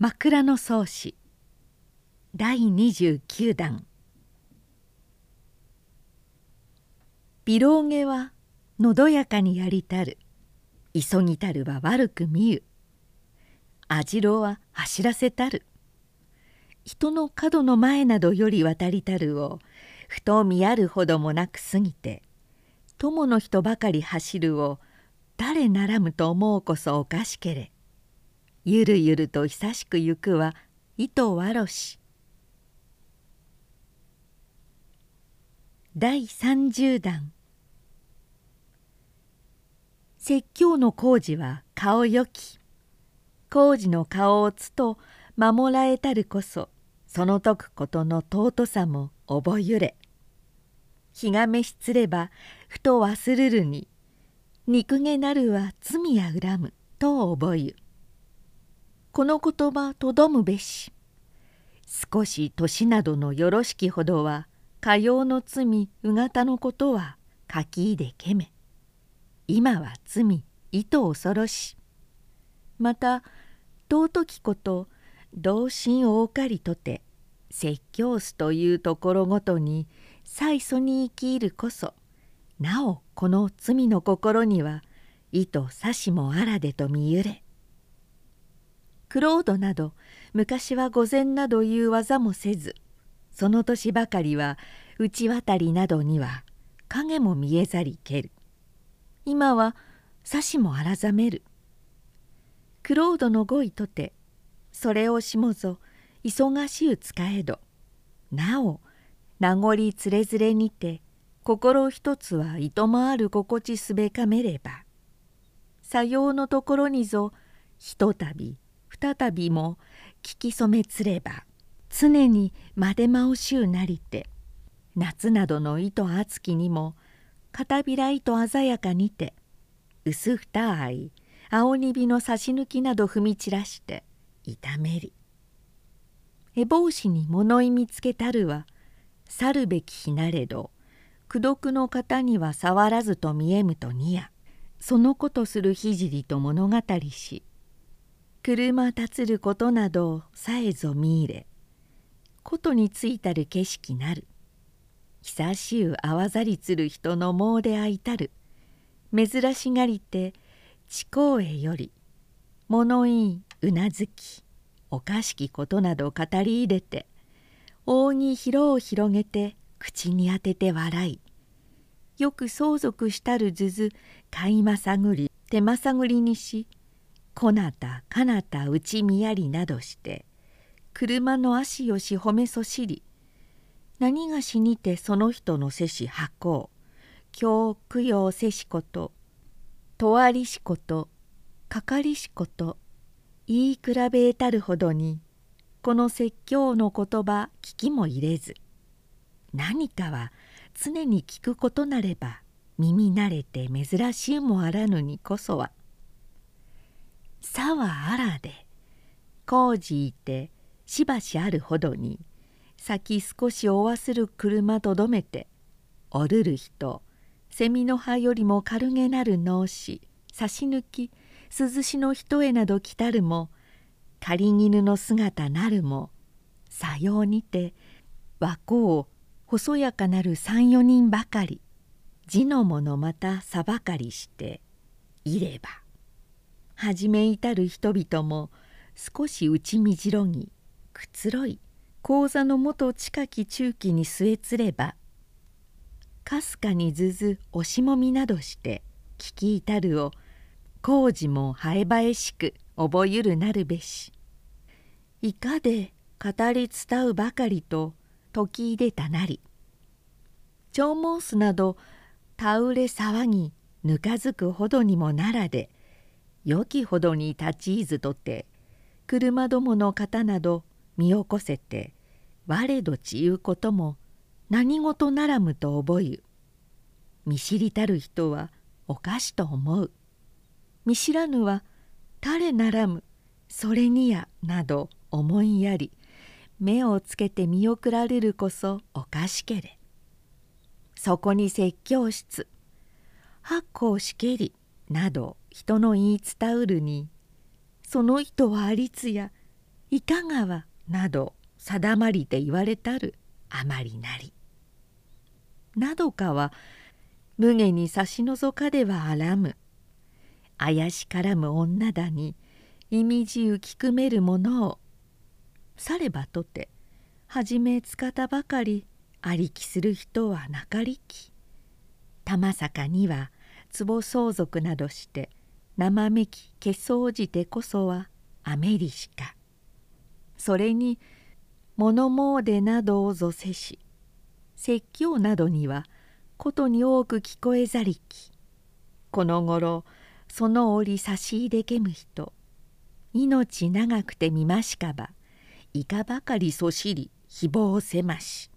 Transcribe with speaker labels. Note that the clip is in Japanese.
Speaker 1: 枕草子。第29弾ビローゲはのどやかにやりたる。急ぎたるは悪く見ゆ。網代は走らせたる。人の角の前などより渡りたるをふと見やるほどもなく過ぎて友の人ばかり走るを誰ならむと思うこそおかしけれ。ゆるゆると久しく行くは糸わろし。第三十弾説教の工事は顔よき。工事の顔をつと守らえたるこそその解くことの尊さも覚ゆれ。日が召しつればふと忘るるに憎げなるは罪や恨むと覚ゆ。この言葉とどむべし。少し年などのよろしきほどはかようの罪うがたのことは書きいでけめ。今は罪糸恐ろし。また尊きこと同心大かりとて説教すというところごとに最初に生きるこそなおこの罪の心には糸差しもあらでと見ゆれ。クロードなど昔は御前などいう技もせずその年ばかりは内渡りなどには影も見えざりける。今は指しも改める。クロードの語彙とてそれをしもぞ忙しゅう使えど。なお名残つれづれにて心一つはいともある心地すべかめれば。さようのところにぞひとたび再びも聞き染めつれば常にまでまおしゅうなりて夏などの糸厚きにも片びら糸鮮やかにて薄二愛青にびの差し抜きなど踏み散らして痛めり。え帽子に物意味つけたるは去るべき日なれど功徳の方には触らずと見えむとにやそのことする聖と物語し車立つることなどさえぞ見入れことについたる景色なる。久しゅうあわざりつる人のもうであいたる。珍しがりて地高へより物いいうなずきおかしきことなど語り入れて大に広を広げて口に当てて笑いよく相続したるずず買いまさぐり手まさぐりにしこなたかなたうちみやりなどして車の足よし褒めそしり何がしにてその人のせし箱今日供養せしこととわりしことかかりしこと言い比べたるほどにこの説教の言葉聞きも入れず何かは常に聞くことなれば耳慣れて珍しゅうもあらぬにこそは「さはあらで工事いてしばしあるほどに先少しおわする車とどめておるる人蝉の葉よりも軽げなる脳死差し抜き涼しの人へなど来たるも仮絹の姿なるもさようにて和光細やかなる三四人ばかり字の者またさばかりしていれば初め至る人々も少し打ちみじろぎくつろい講座の元近き中期に据えつればかすかにずず押しもみなどして聞き至るを工事もハエバエしく覚ゆるなるべし。いかで語り伝うばかりと時いでたなり。長毛巣などたうれ騒ぎぬかづくほどにもならでよきほどに立ちいずとて車どもの方など身起こせて我どちいうことも何事ならむと覚ゆ。見知りたる人はおかしと思う。見知らぬは誰ならむそれにやなど思いやり目をつけて見送られるこそおかしけれ。そこに説教室八甲しけりなど人の言い伝うるにその人はありつやいかがはなど定まりて言われたるあまりなり。などかは無下に差し覗かではあらむ。怪しからむ女だに意味じう聞くめるものをさればとて初めつかたばかりありきする人はなかりき。玉坂には壺相続などして生めき消そうじてこそはアメリシカ。それに物詣などをぞせし説教などにはことに多く聞こえざりき。このごろその折差し入れけむ人命長くてみましかばいかばかりそしり誹謗せまし。